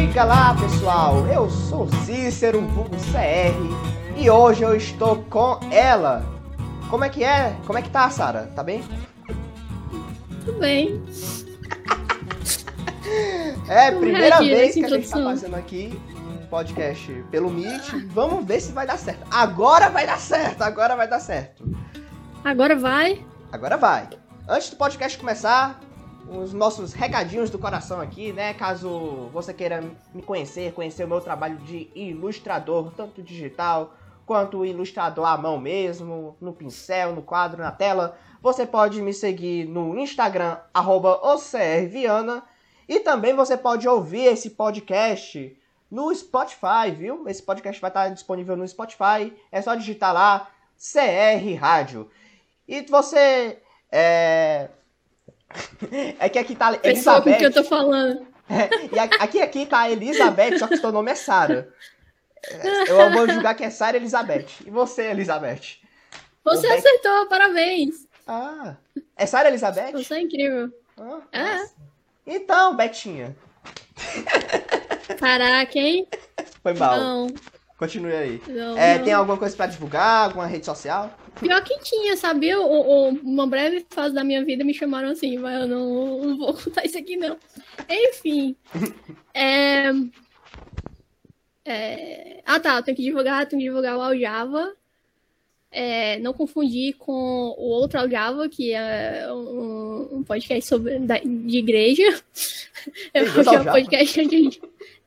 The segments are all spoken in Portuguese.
Diga lá, pessoal, eu sou Cícero, vulgo CR, e hoje eu estou com ela. Como é que é? Como é que tá, Sara? Tá bem? Tudo bem. É, primeira vez que a gente tá fazendo aqui um podcast pelo Meet. Vamos ver se vai dar certo. Agora vai dar certo, agora vai dar certo. Agora vai. Agora vai. Antes do podcast começar, os nossos recadinhos do coração aqui, né? Caso você queira me conhecer, conhecer o meu trabalho de ilustrador, tanto digital quanto ilustrador à mão mesmo, no pincel, no quadro, na tela, você pode me seguir no Instagram, OCRViana, e também você pode ouvir esse podcast no Spotify, viu? Esse podcast vai estar disponível no Spotify, é só digitar lá CR Rádio. E você é, é que aqui tá Elizabeth. com que eu tô falando. É, e aqui, aqui tá Elizabeth, só que seu nome é Sara. É, eu vou julgar que é Sara Elizabeth. E você, Elizabeth? Você acertou, parabéns. Ah, é Sara Elizabeth? Você é incrível. Ah, é. Então, Betinha. Caraca, hein? Foi mal. Não. Continue aí. Não, é, não. Tem alguma coisa para divulgar? Alguma rede social? Pior que tinha, sabia? O, o, uma breve fase da minha vida me chamaram assim, mas eu não, não vou contar isso aqui, não. Enfim. é... É... Ah, tá. Tenho que divulgar, tenho que divulgar o Aljava. É, não confundir com o outro Aljava, que é um, um podcast sobre, da, de igreja. É um podcast de,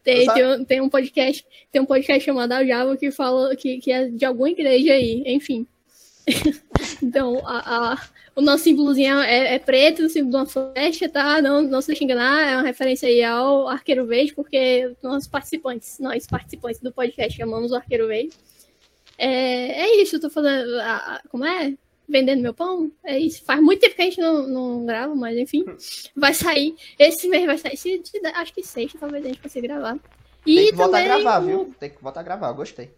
tem, tem, tem, um podcast, tem um podcast chamado Aljava que fala que, que é de alguma igreja aí, enfim. então, a, a, o nosso símbolozinho é, é, preto, o símbolo de uma flecha, tá? Não, não se deixe enganar, é uma referência aí ao Arqueiro Verde, porque nós participantes, nós participantes do podcast chamamos o Arqueiro Verde. É, é isso, eu tô fazendo. A, como é? Vendendo meu pão? É isso. Faz muito tempo que a gente não, não grava, mas enfim. Vai sair. Esse mês vai sair. Se, acho que sexta, talvez a gente consiga gravar. E Tem que voltar a gravar, viu? Tem que voltar a gravar, gostei.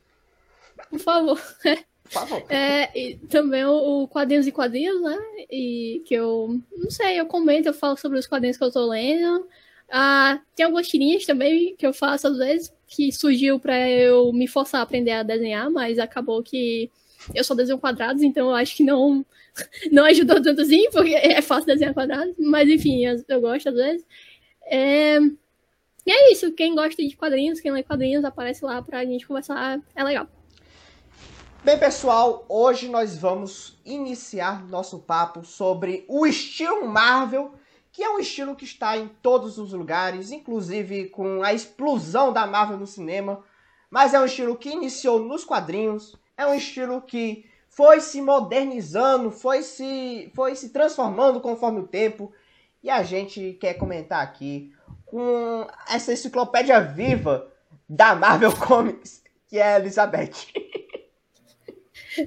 Por favor. Por favor. É, e também o, o, Quadrinhos e Quadrinhos, né? E que eu, não sei, eu comento, eu falo sobre os quadrinhos que eu tô lendo. Ah, tem algumas tirinhas também que eu faço às vezes, que surgiu para eu me forçar a aprender a desenhar, mas acabou que eu só desenho quadrados, então eu acho que não, não ajudou tanto assim, porque é fácil desenhar quadrados, mas enfim, eu gosto às vezes. É... E é isso, quem gosta de quadrinhos, quem lê quadrinhos, aparece lá pra gente conversar, é legal. Bem, pessoal, hoje nós vamos iniciar nosso papo sobre o estilo Marvel, que é um estilo que está em todos os lugares, inclusive com a explosão da Marvel no cinema, mas é um estilo que iniciou nos quadrinhos, é um estilo que foi se modernizando, foi se, foi se transformando conforme o tempo, e a gente quer comentar aqui com essa enciclopédia viva da Marvel Comics, que é a Elizabeth.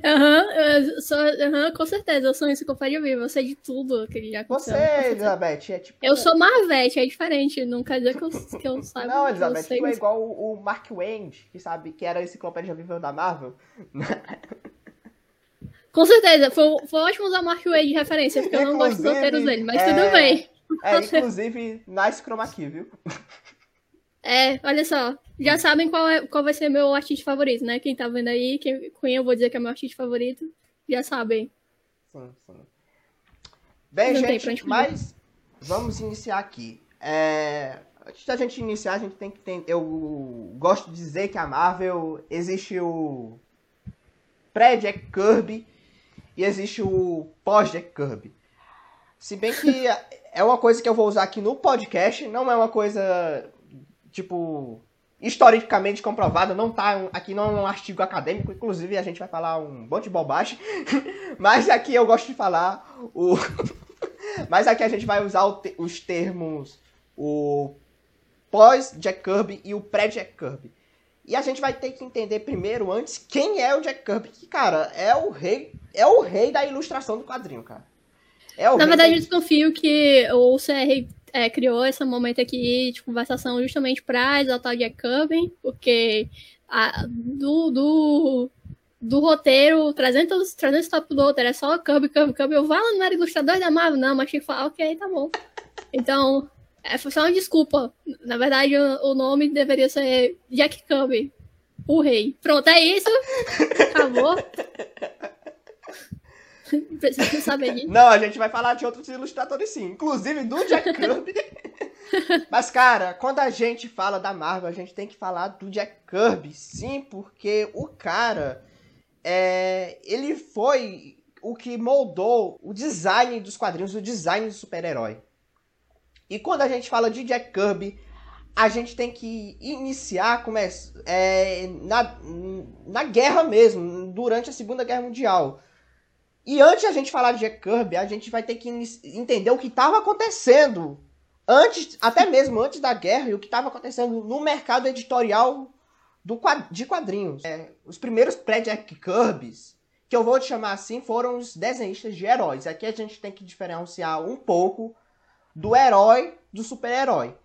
Aham, uhum, uhum, com certeza, eu sou enciclopédia viva, eu sei de tudo que já aconteceu. Você, Elizabeth, é tipo... Eu sou Marvete, é diferente, não quer dizer que eu, que eu saiba. Não, Elizabeth, tu é igual o, o Mark Wend, que sabe que era a enciclopédia viva da Marvel. Com certeza, foi, foi ótimo usar Mark Wade de referência, porque inclusive, eu não gosto dos roteiros dele, mas é... tudo bem. É, inclusive, nice chroma key, viu? É, olha só. Já sabem qual, é, qual vai ser meu artista favorito, né? Quem tá vendo aí, quem, quem eu vou dizer que é meu artista favorito, já sabem. Sim, sim. Bem, Não gente, mas vamos iniciar aqui. É, antes da gente iniciar, a gente tem que ter. Eu gosto de dizer que a Marvel existe o pré-Jack Kirby e existe o pós-Jack Kirby. Se bem que é uma coisa que eu vou usar aqui no podcast, não é uma coisa tipo, historicamente comprovado, não tá aqui não é um artigo acadêmico, inclusive a gente vai falar um monte de bobagem, mas aqui eu gosto de falar o mas aqui a gente vai usar os termos o pós Jack Kirby e o pré Jack Kirby. E a gente vai ter que entender primeiro antes quem é o Jack Kirby, que cara, é o rei, é o rei da ilustração do quadrinho, cara. É Na verdade, da... eu desconfio que o CR é, criou esse momento aqui de conversação justamente para exaltar Jack Kirby, porque a, do, do, do roteiro, 300, 300 tópicos do roteiro, é só Kirby, Kirby, Kirby. Eu falo, não era ilustrador da Marvel, não, mas tinha que falar, ok, tá bom. Então, É só uma desculpa. Na verdade, o, o nome deveria ser Jack Kirby, o rei. Pronto, é isso. Acabou. Precisa saber disso. Não, a gente vai falar de outros ilustradores sim. Inclusive do Jack Kirby. Mas, cara, quando a gente fala da Marvel, a gente tem que falar do Jack Kirby, sim, porque o cara. É, ele foi o que moldou o design dos quadrinhos, o design do super-herói. E quando a gente fala de Jack Kirby, a gente tem que iniciar começa, é, na, na guerra mesmo, durante a Segunda Guerra Mundial. E antes de a gente falar de Jack Kirby, a gente vai ter que entender o que estava acontecendo antes, até mesmo antes da guerra, e o que estava acontecendo no mercado editorial do, de quadrinhos. É, os primeiros pré-Jack Kirby's, que eu vou te chamar assim, foram os desenhistas de heróis. Aqui a gente tem que diferenciar um pouco do herói do super-herói.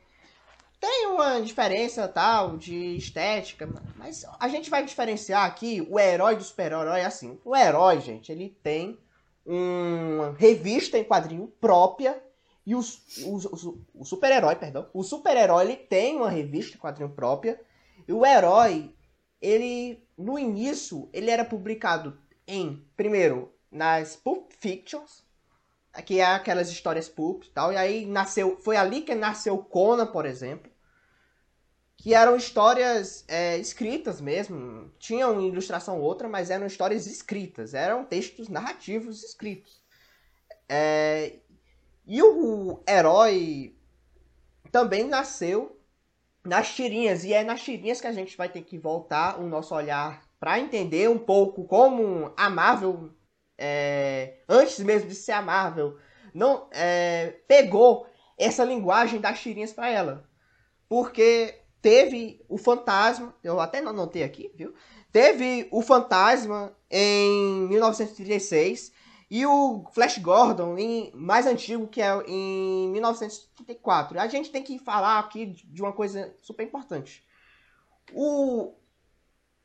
Tem uma diferença tal de estética, mas a gente vai diferenciar aqui o herói do super-herói assim. O herói, gente, ele tem uma revista em quadrinho própria e os, os, os, o super-herói, perdão, o super-herói ele tem uma revista em quadrinho própria e o herói, ele no início ele era publicado em primeiro nas Pulp Fictions, que é aquelas histórias pulp e tal. E aí nasceu, foi ali que nasceu Conan, por exemplo, que eram histórias é, escritas mesmo. Tinham ilustração outra, mas eram histórias escritas, eram textos narrativos escritos. É, e o herói também nasceu nas tirinhas, e é nas tirinhas que a gente vai ter que voltar o nosso olhar para entender um pouco como a Marvel é, antes mesmo de ser a Marvel, não é, pegou essa linguagem das tirinhas para ela. Porque teve o fantasma, eu até não notei aqui, viu? Teve o fantasma em 1936 e o Flash Gordon em mais antigo que é em 1934. A gente tem que falar aqui de uma coisa super importante. O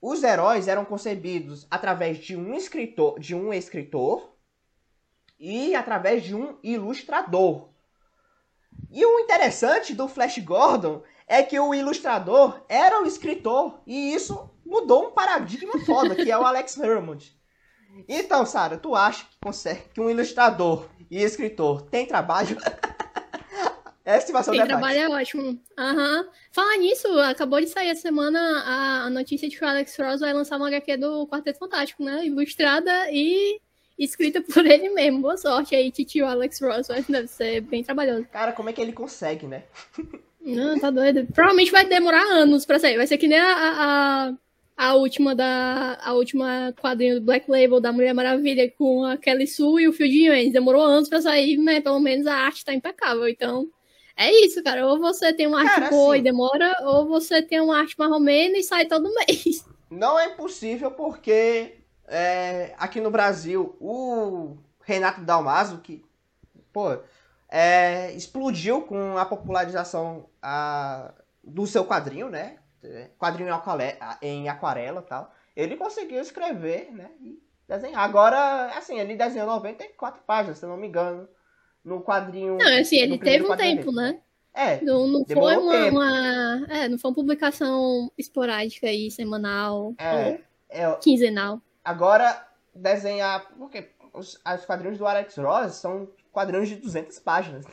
os heróis eram concebidos através de um escritor, de um escritor e através de um ilustrador. E o interessante do Flash Gordon é que o ilustrador era o escritor e isso mudou um paradigma foda, que é o Alex Hermond. Então, Sara, tu acha que consegue que um ilustrador e escritor tem trabalho? Essa vai ser o Quem trabalha é ótimo. Aham. Uhum. Falar nisso, acabou de sair essa semana a, a notícia de que o Alex Ross vai lançar uma HQ do Quarteto Fantástico, né? Ilustrada e escrita por ele mesmo. Boa sorte aí, titio Alex Ross. Deve ser bem trabalhoso. Cara, como é que ele consegue, né? Não, tá doido. Provavelmente vai demorar anos pra sair. Vai ser que nem a, a, a última da. A última quadrinho do Black Label da Mulher Maravilha com a Kelly Sue e o Phil Jones. Demorou anos pra sair, mas pelo menos a arte tá impecável. Então. É isso, cara. Ou você tem uma arte cara, boa assim, e demora, ou você tem uma arte marromena e sai todo mês. Não é impossível porque é, aqui no Brasil o Renato Dalmaso, que pô, é, explodiu com a popularização a, do seu quadrinho, né? Quadrinho em aquarela e tal. Ele conseguiu escrever, né? E desenhar. Agora, assim, ele desenhou 94 páginas, se eu não me engano no quadrinho. Não, assim, ele teve um tempo, né? É. Não, não foi uma, uma, É, não foi uma publicação esporádica aí, semanal. É, é, quinzenal. Agora, desenhar. Porque os, os quadrinhos do Alex Ross são quadrinhos de 200 páginas.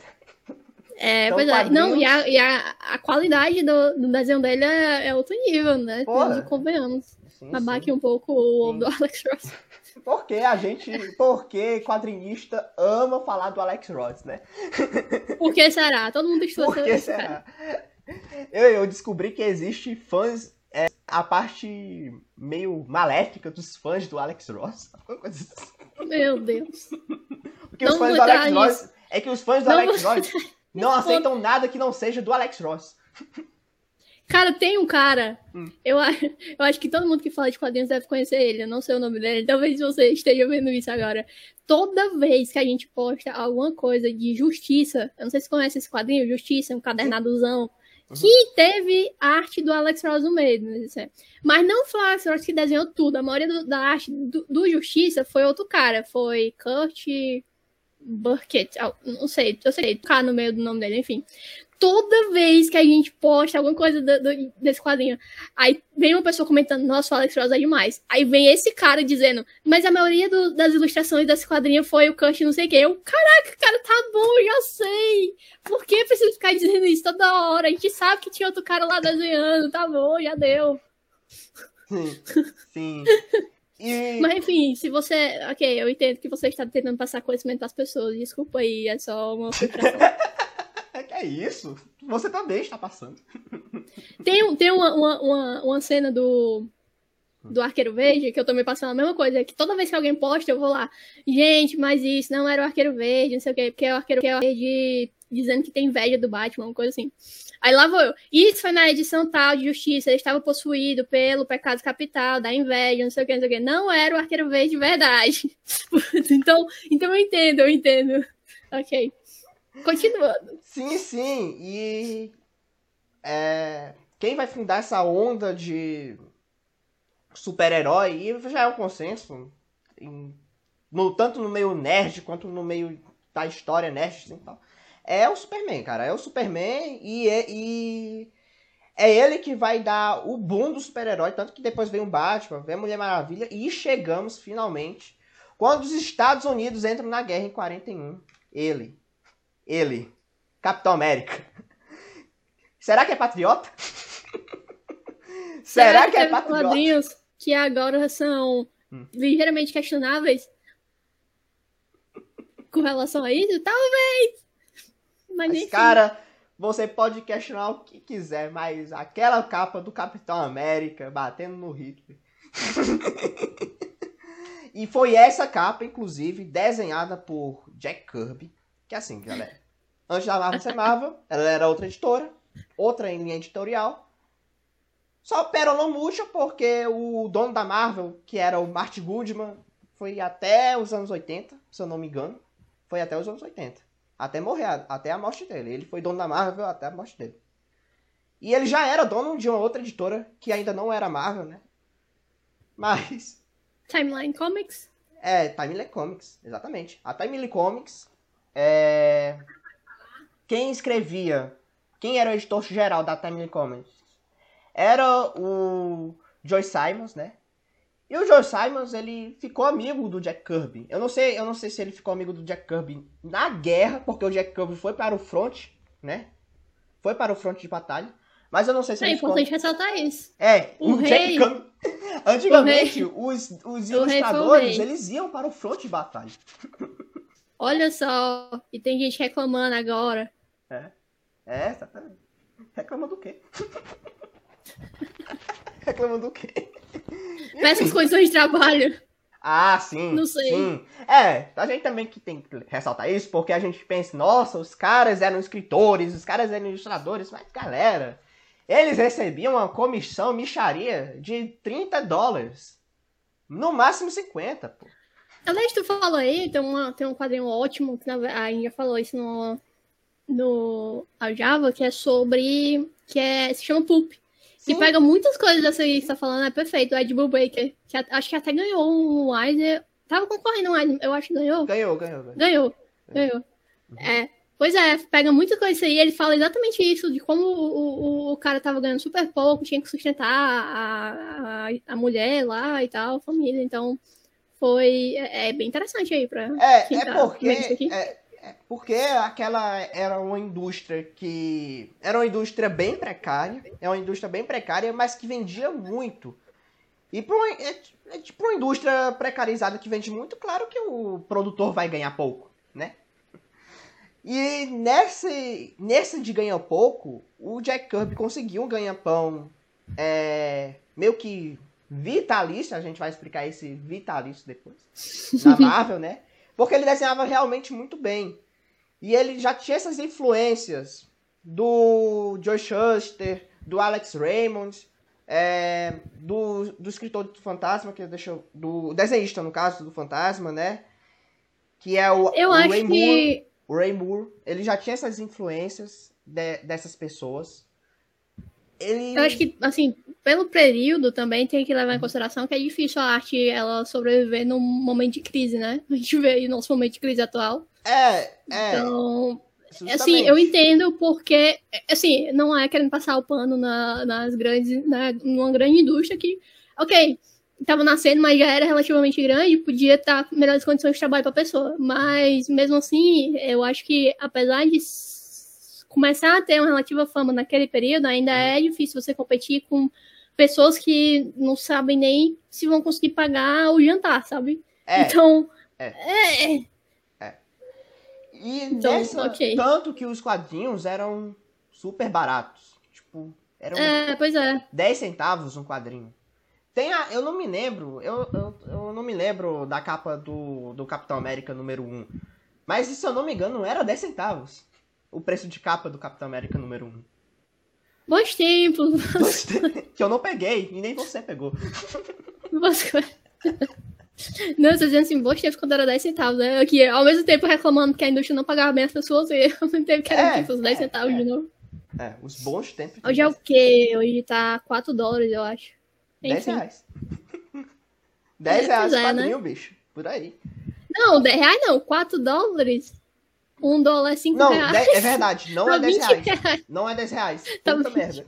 É, então, pois é. Não, e, a, e a, a qualidade do, do desenho dele é, é outro nível, né? Porra. Convenhamos. Abaque um pouco o sim. do Alex Ross. Porque a gente. Porque quadrinista ama falar do Alex Ross, né? Por que será? Todo mundo estuda Por que será? Eu, eu descobri que existe fãs. É, a parte meio maléfica dos fãs do Alex Ross. Assim. Meu Deus. Porque não os fãs do Alex Ross. É que os fãs do não Alex Ross não aceitam nada que não seja do Alex Ross. Cara, tem um cara. Hum. Eu, eu acho que todo mundo que fala de quadrinhos deve conhecer ele. Eu não sei o nome dele. Talvez você esteja vendo isso agora. Toda vez que a gente posta alguma coisa de justiça, eu não sei se você conhece esse quadrinho, Justiça, um cadernadozão, uhum. que teve arte do Alex Ross no meio. Né? Mas não foi o Alex Ross que desenhou tudo. A maioria do, da arte do, do, Justiça foi outro cara. Foi Kurt Burkett. Não sei, eu sei, tocar no meio do nome dele, enfim. toda vez que a gente posta alguma coisa do, do, desse quadrinho, aí vem uma pessoa comentando, nossa, o Alex Ross é demais. Aí vem esse cara dizendo, mas a maioria do, das ilustrações desse quadrinho foi o Kush não sei o que. Eu, caraca, cara, tá bom, já sei. Por que precisa ficar dizendo isso toda hora? A gente sabe que tinha outro cara lá desenhando, tá bom, já deu. Sim, sim. E... Mas enfim, se você. Ok, eu entendo que você está tentando passar conhecimento às pessoas. Desculpa aí, é só uma é isso? Você também está passando. Tem, tem uma, uma, uma, uma cena do, do Arqueiro Verde, que eu também passando a mesma coisa, que toda vez que alguém posta, eu vou lá, gente, mas isso não era o Arqueiro Verde, não sei o quê, porque é o Arqueiro Verde dizendo que tem inveja do Batman, uma coisa assim. Aí lá vou eu. Isso foi na edição tal de Justiça, ele estava possuído pelo pecado capital, da inveja, não sei o que, não sei o que. Não era o Arqueiro Verde de verdade. então, então eu entendo, eu entendo. Ok. Continuando. Sim, sim. E é, quem vai fundar essa onda de super-herói já é um consenso. Em, no, tanto no meio nerd quanto no meio da história nerd assim, tal. É o Superman, cara. É o Superman e, é, e é ele que vai dar o boom do super-herói. Tanto que depois vem o Batman, vem a Mulher Maravilha e chegamos finalmente quando os Estados Unidos entram na guerra em 41. Ele, ele, Capitão América. Será que é patriota? Será, Será que, que é patriota? quadrinhos que agora são hum. ligeiramente questionáveis com relação a isso? Talvez. Mas, mas cara, você pode questionar o que quiser, mas aquela capa do Capitão América batendo no Hitler. e foi essa capa, inclusive, desenhada por Jack Kirby. Que é assim, galera. Antes da Marvel ser Marvel, ela era outra editora, outra em linha editorial. Só Pero murcha porque o dono da Marvel, que era o Martin Goodman, foi até os anos 80, se eu não me engano. Foi até os anos 80. Até morrer, até a morte dele. Ele foi dono da Marvel até a morte dele. E ele já era dono de uma outra editora, que ainda não era Marvel, né? Mas. Timeline Comics? É, Timeline Comics, exatamente. A Timeline Comics é quem escrevia, quem era o editor geral da Timely Comics? Era o Joy Simons, né? E o Joy Simons, ele ficou amigo do Jack Kirby. Eu não sei, eu não sei se ele ficou amigo do Jack Kirby na guerra, porque o Jack Kirby foi para o front, né? Foi para o front de batalha. Mas eu não sei se é importante ficou... ressaltar isso. É, o, o rei... Jack Kirby... Antigamente, os, os ilustradores, eles iam para o front de batalha. Olha só, e tem gente reclamando agora é. É, exatamente. Reclama do quê? Reclama do quê? Peças condições de trabalho. Ah, sim. Não sei. Sim. É, a gente também que tem que ressaltar isso, porque a gente pensa, nossa, os caras eram escritores, os caras eram ilustradores, mas galera, eles recebiam uma comissão micharia de 30 dólares. No máximo 50, pô. Aliás, tu falou aí, tem, uma, tem um quadrinho ótimo, que a Índia falou isso no, no Java que é sobre. que é, se chama Pulp. Sim. Pega muitas coisas dessa aí que você tá falando, é perfeito. O Ed Baker, que acho que até ganhou um Weiser. Tava concorrendo um Weiser, eu acho que ganhou. Ganhou, ganhou. Ganhou, ganhou. ganhou. Uhum. É. Pois é, pega muita coisa aí, ele fala exatamente isso, de como o, o, o, cara tava ganhando super pouco, tinha que sustentar a, a, a mulher lá e tal, a família, então foi, é, é bem interessante aí pra É, é tá porque, é, porque aquela era uma indústria que. Era uma indústria bem precária. É uma indústria bem precária, mas que vendia muito. E para uma, é, é tipo uma indústria precarizada que vende muito, claro que o produtor vai ganhar pouco, né? E nesse, nesse de ganhar pouco, o Jack Kirby conseguiu um ganha-pão é, meio que vitalício, a gente vai explicar esse vitalício depois, na Marvel, né? Porque ele desenhava realmente muito bem. E ele já tinha essas influências do Joe Shuster, do Alex Raymond, é, do, do escritor do Fantasma, que deixou. Do desenhista, no caso, do Fantasma, né? Que é o, Eu o acho Ray que... Moore. O Ray Moore. Ele já tinha essas influências de, dessas pessoas. Ele... Eu acho que, assim, pelo período também tem que levar em consideração que é difícil a arte ela sobreviver num momento de crise, né? A gente vê aí o nosso momento de crise atual. É, é. Então, Assim, eu entendo porque, assim, não é querendo passar o pano na, nas grandes, na, numa grande indústria que, ok, estava nascendo, mas já era relativamente grande, podia estar com melhores condições de trabalho para a pessoa. Mas, mesmo assim, eu acho que, apesar de começar a ter uma relativa fama naquele período, ainda é difícil você competir com pessoas que não sabem nem se vão conseguir pagar o jantar, sabe? É, então, é. é. é. E então, nessa, okay. tanto que os quadrinhos eram super baratos. Tipo, eram é, pois é. 10 centavos um quadrinho. Tem a, eu não me lembro, eu, eu, eu não me lembro da capa do, do Capitão América número 1. Mas se eu não me engano, era 10 centavos. O preço de capa do Capitão América número 1. Bons tempos. que eu não peguei, e nem você pegou. Você... Não, você dizendo assim, bons tempos quando era 10 centavos, né? Aqui, ao mesmo tempo reclamando que a indústria não pagava bem as pessoas, e ao mesmo tempo que era é, tipo, os 10 é, centavos é. de novo. É, os bons tempos. Hoje é o quê? Hoje tá 4 dólares, eu acho. 10 reais. 10 é, reais quadrinho, né? bicho. Por aí. Não, 10 reais não, 4 dólares. 1 dólar é 5 não, reais. Não, é verdade, não é 10 reais. reais. Não é 10 reais. Tá Puta 20, merda.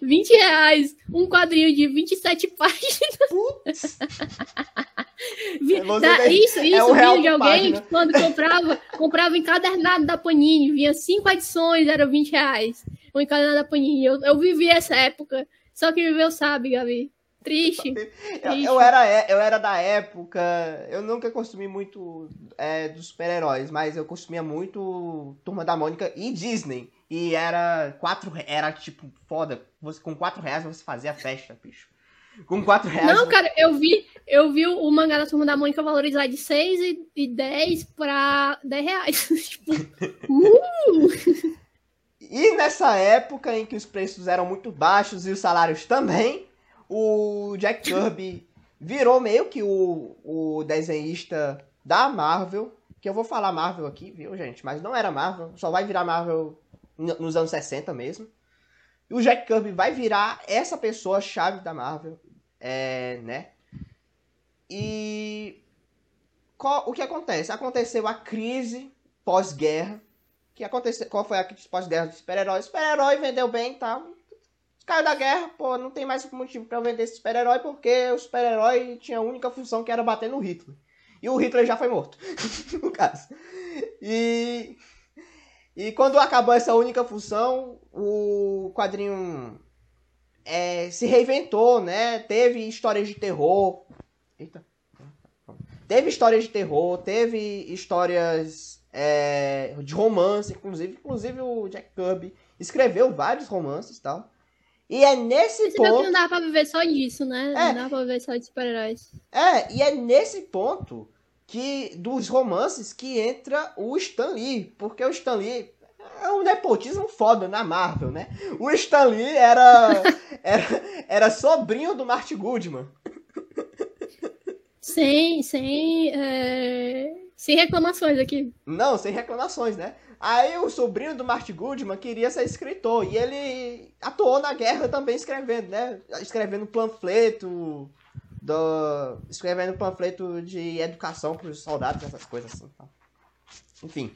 20 reais, um quadrinho de 27 páginas. Putz. da, isso, isso, é vídeo de alguém que quando comprava, comprava encadernado da Panini, vinha 5 edições, era 20 reais. O encadernado da Panini. Eu, eu vivi essa época. Só que viveu sabe, Gabi. Triste. Eu, eu, era, eu era da época. Eu nunca consumi muito é, dos super-heróis, mas eu consumia muito Turma da Mônica e Disney. E era quatro. Era tipo, foda. Você, com 4 reais você fazia festa, bicho. Com 4 reais. Não, cara, eu vi, eu vi o mangá da Turma da Mônica valorizar de 6 e, e 10 pra 10 reais. tipo, uh! E nessa época em que os preços eram muito baixos e os salários também, o Jack Kirby virou meio que o, o desenhista da Marvel, que eu vou falar Marvel aqui, viu, gente? Mas não era Marvel, só vai virar Marvel nos anos 60 mesmo. E o Jack Kirby vai virar essa pessoa chave da Marvel, é, né? E qual, o que acontece? Aconteceu a crise pós-guerra que aconteceu, qual foi a pós-guerra do super-herói? Super-herói vendeu bem e tal. Caiu da guerra, pô, não tem mais motivo para vender esse super-herói porque o super-herói tinha a única função que era bater no Hitler. E o Hitler já foi morto, no caso. E e quando acabou essa única função, o quadrinho é, se reinventou, né? Teve histórias de terror. Eita. Teve histórias de terror, teve histórias é, de romance, inclusive, inclusive o Jack Kirby escreveu vários romances e tal. E é nesse Você ponto. Que não dá pra viver só disso, né? É, não dá pra viver só de super-heróis. É, e é nesse ponto que dos romances que entra o Stan Lee. Porque o Stan Lee é um nepotismo foda na Marvel, né? O Stan Lee era, era, era sobrinho do Martin Goodman. Sem, sem é, sem reclamações aqui. Não, sem reclamações, né? Aí o sobrinho do Martin Goodman queria ser escritor e ele atuou na guerra também escrevendo, né? Escrevendo panfleto, do... escrevendo panfleto de educação para os soldados, essas coisas assim. Enfim,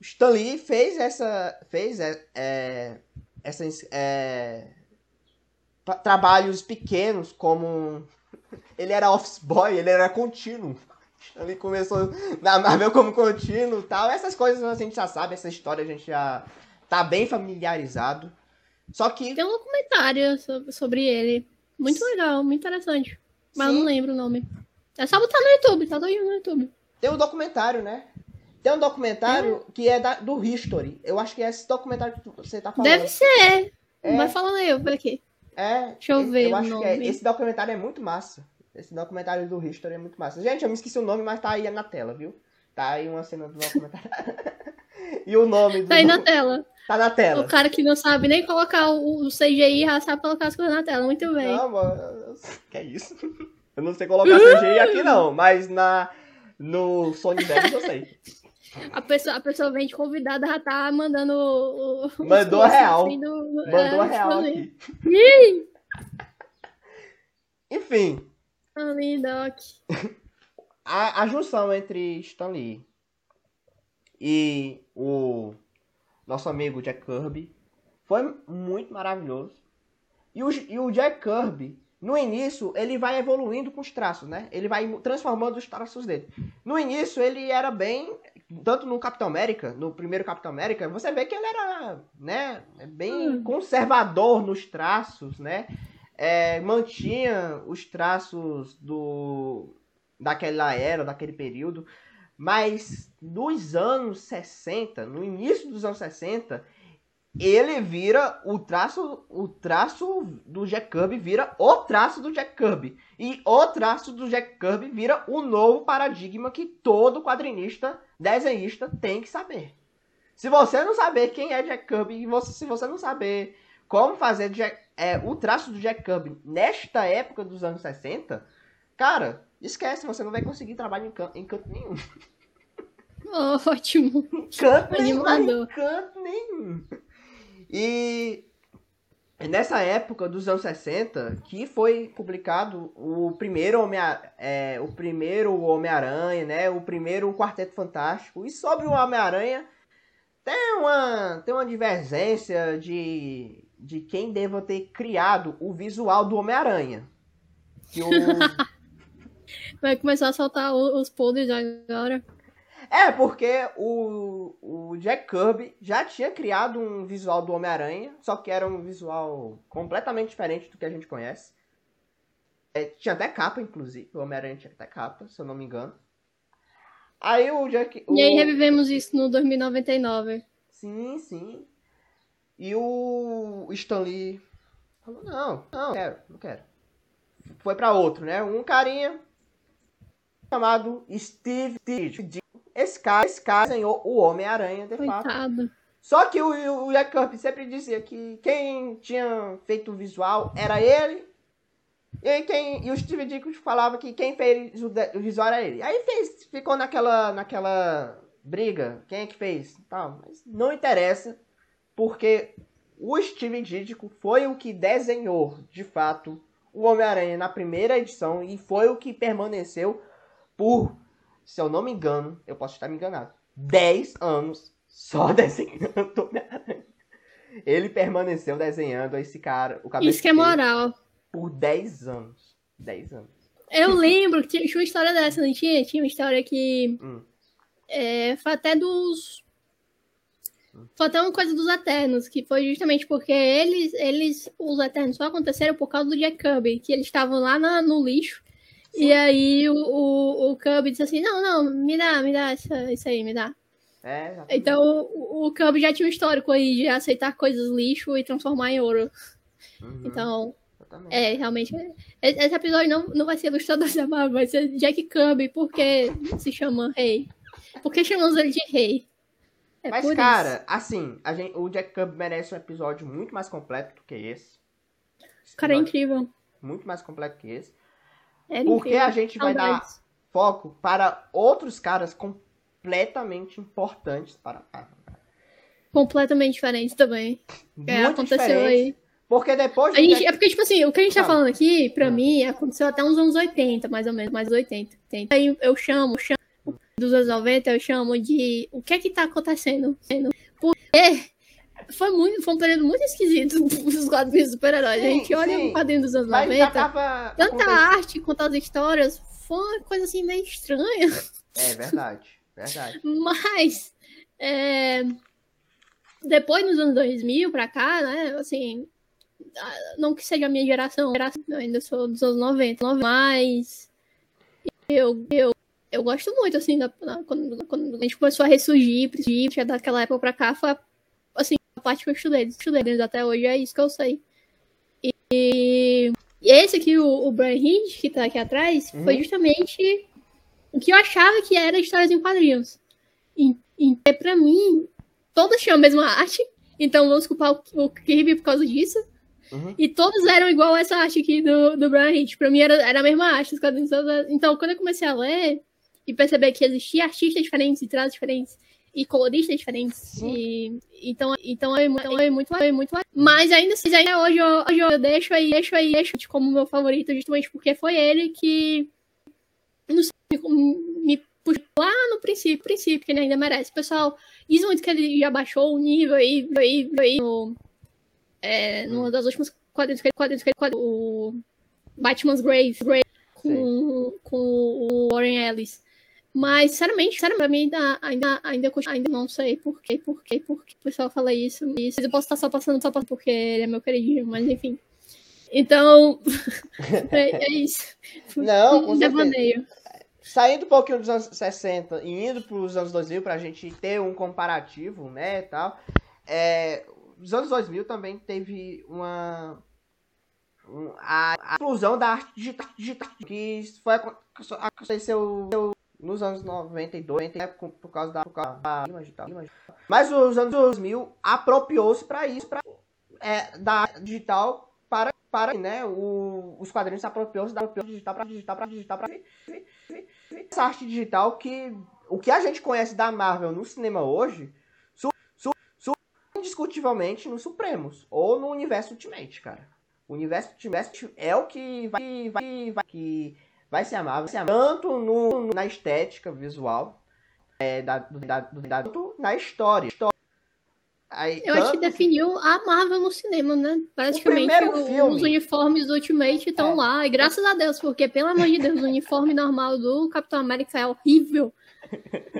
Stan Lee fez essa, fez é, é, essas é, trabalhos pequenos como ele era office boy, ele era contínuo. Ele começou na Marvel como contínuo tal. Essas coisas a gente já sabe, essa história a gente já tá bem familiarizado. Só que. Tem um documentário sobre ele. Muito legal, muito interessante. Mas Sim. eu não lembro o nome. É só botar no YouTube, tá doido no YouTube. Tem um documentário, né? Tem um documentário é. que é da, do History. Eu acho que é esse documentário que você tá falando. Deve ser. É. Vai falando aí, por aqui. É. Deixa eu ver. Eu acho nome. que é. Esse documentário é muito massa. Esse documentário do History é muito massa. Gente, eu me esqueci o nome, mas tá aí na tela, viu? Tá aí uma cena do documentário. e o nome do. Tá aí na tela. Tá na tela. O cara que não sabe nem colocar o CGI já sabe colocar as coisas na tela. Muito bem. Não, mano. Que é isso? Eu não sei colocar CGI aqui, não. Mas na, no Sony Vegas eu sei. A pessoa, a pessoa vem de convidada já tá mandando o. Mandou a real. Assim do, Mandou a é, real aqui. Enfim, Stanley Doc. a, a junção entre Stan Lee e o nosso amigo Jack Kirby. Foi muito maravilhoso. E o, e o Jack Kirby, no início, ele vai evoluindo com os traços, né? Ele vai transformando os traços dele. No início, ele era bem. Tanto no Capitão América, no primeiro Capitão América, você vê que ele era, né, bem hum. conservador nos traços, né? É, mantinha os traços do daquela era, daquele período. Mas nos anos 60, no início dos anos 60, ele vira o traço, o traço do Jack Kirby vira o traço do Jack Kirby. E o traço do Jack Kirby vira o novo paradigma que todo quadrinista, desenhista tem que saber. Se você não saber quem é Jack Kirby, e você, se você não saber como fazer Jack, é, o traço do Jack Kirby nesta época dos anos 60, cara, esquece, você não vai conseguir trabalho em, canto, em canto nenhum. Oh, ótimo. Canto nenhum, canto nenhum. E nessa época dos anos 60 que foi publicado o primeiro Homem é, o primeiro Homem-Aranha, né? O primeiro Quarteto Fantástico. E sobre o Homem-Aranha tem uma tem uma divergência de de quem deva ter criado o visual do Homem-Aranha. Que o Vai começar a soltar os podres agora. É, porque o, o Jack Kirby já tinha criado um visual do Homem-Aranha, só que era um visual completamente diferente do que a gente conhece. É, tinha até capa, inclusive. O Homem-Aranha tinha até capa, se eu não me engano. Aí o Jack. O... E aí revivemos isso no 2099. Sim, sim. E o Stanley falou: não, não, não quero, não quero. Foi para outro, né? Um carinha chamado Steve Ditch. Esse cara, esse cara desenhou o Homem-Aranha, de Coitado. fato. Só que o, o Jack Kirby sempre dizia que quem tinha feito o visual era ele. E, quem, e o Steve Ditko falava que quem fez o, o, visual era ele. Aí fez, ficou naquela, naquela briga, quem é que fez? Tal, mas não interessa, porque o Steve Ditko foi o que desenhou, de fato, o Homem-Aranha na primeira edição e foi o que permaneceu por se eu não me engano, eu posso estar me enganado, 10 anos só desenhando Homem-Aranha. Ele permaneceu desenhando esse cara, o cabelo Isso que é moral. Por 10 anos. 10 anos. Eu lembro que tinha uma história dessa, não tinha? Tinha uma história que. Hum. É, foi até dos. Hum. Foi até uma coisa dos Eternos, que foi justamente porque eles, eles os Eternos só aconteceram por causa do Jack Kirby, que eles estavam lá na, no lixo e aí o, o, o Cub disse assim, não, não, me dá, me dá isso, isso aí, me dá. É, então o, o Cub já tinha um histórico aí de aceitar coisas lixo e transformar em ouro. Uhum. Então, é, realmente. Esse episódio não, não vai ser ilustrador da Marvel, vai ser Jack Kirby, porque se chama Rei. Por que chamamos ele de Rei? É Mas, cara, isso. assim, a gente, o Jack Kirby merece um episódio muito mais completo do que esse. esse o cara é incrível. Muito mais completo que esse. É Porque a gente vai dar foco para outros caras completamente importantes para a Completamente diferentes também. Muito é, aconteceu aí. Porque depois. A gente, é porque, tipo assim, o que a gente tá falando aqui, pra mim, aconteceu até uns anos 80, mais ou menos, mais 80. 80. Aí eu chamo, chamo dos anos 90, eu chamo de o que é que tá acontecendo? Porque foi, muito, foi um período muito esquisito dos quadrinhos super-heróis. A gente olha sim. o quadrinho dos anos Mas 90, tanta arte, contar as histórias, foi uma coisa assim meio estranha. É verdade, verdade. Mas, é, depois nos anos 2000 pra cá, né, assim, não que seja a minha geração, eu ainda sou dos anos 90, mas eu, eu, eu gosto muito, assim, da, quando, quando a gente começou a ressurgir, daquela época pra cá, foi, assim, parte que eu estudei, estudei deles até hoje, é isso que eu sei. E, e esse aqui, o, o Brian Hind, que tá aqui atrás, uhum. foi justamente o que eu achava que era histórias em quadrinhos. E, e pra mim, todos tinham a mesma arte, então vamos culpar o, o Kirby por causa disso. Uhum. E todos eram igual essa arte aqui do, do Brian Hitch. Pra mim era, era a mesma arte. Então, quando eu comecei a ler e perceber que existia artistas diferentes e traços diferentes, e coloristas diferentes. E, então, então é, então é muito, é muito Mas ainda assim, ainda hoje, eu, hoje eu deixo aí, deixo aí, deixo como meu favorito, justamente porque foi ele que não sei, me lá no princípio, princípio, que ele ainda merece. Pessoal, diz muito que ele já baixou o nível aí, aí, aí no, é, numa das últimas quadrinhos que ele o Batman's Grave, Grave com, com o Warren Ellis. Mas, sinceramente, sinceramente, pra mim ainda, ainda, ainda, ainda não sei por quê, por quê, por quê o pessoal fala isso. isso. Eu posso estar só passando só porque ele é meu queridinho, mas enfim. Então, é, é, isso. Não, com Devaneio. Saindo um pouquinho dos anos 60 e indo para os anos 2000 para a gente ter um comparativo, né, tal. É, os anos 2000 também teve uma a, a explosão da arte digital, digital que foi aconteceu nos anos 92, né, por causa da, por causa da digital. Mas os anos 2000 apropriou-se para isso, para é, da digital para para né, o, os quadrinhos se apropriou-se da digital para digital para digital para essa arte digital que o que a gente conhece da Marvel no cinema hoje su, su, su, indiscutivelmente nos Supremos ou no universo Ultimate, cara. O universo Ultimate é o que vai vai vai que vai ser amável, vai ser tanto no, na estética visual é, da, da, da, da, na história. Aí, eu acho que definiu a Marvel no cinema, né? Praticamente o, os uniformes do Ultimate estão é. lá. E graças a Deus, porque, pelo amor de Deus, o uniforme normal do Capitão América é horrível.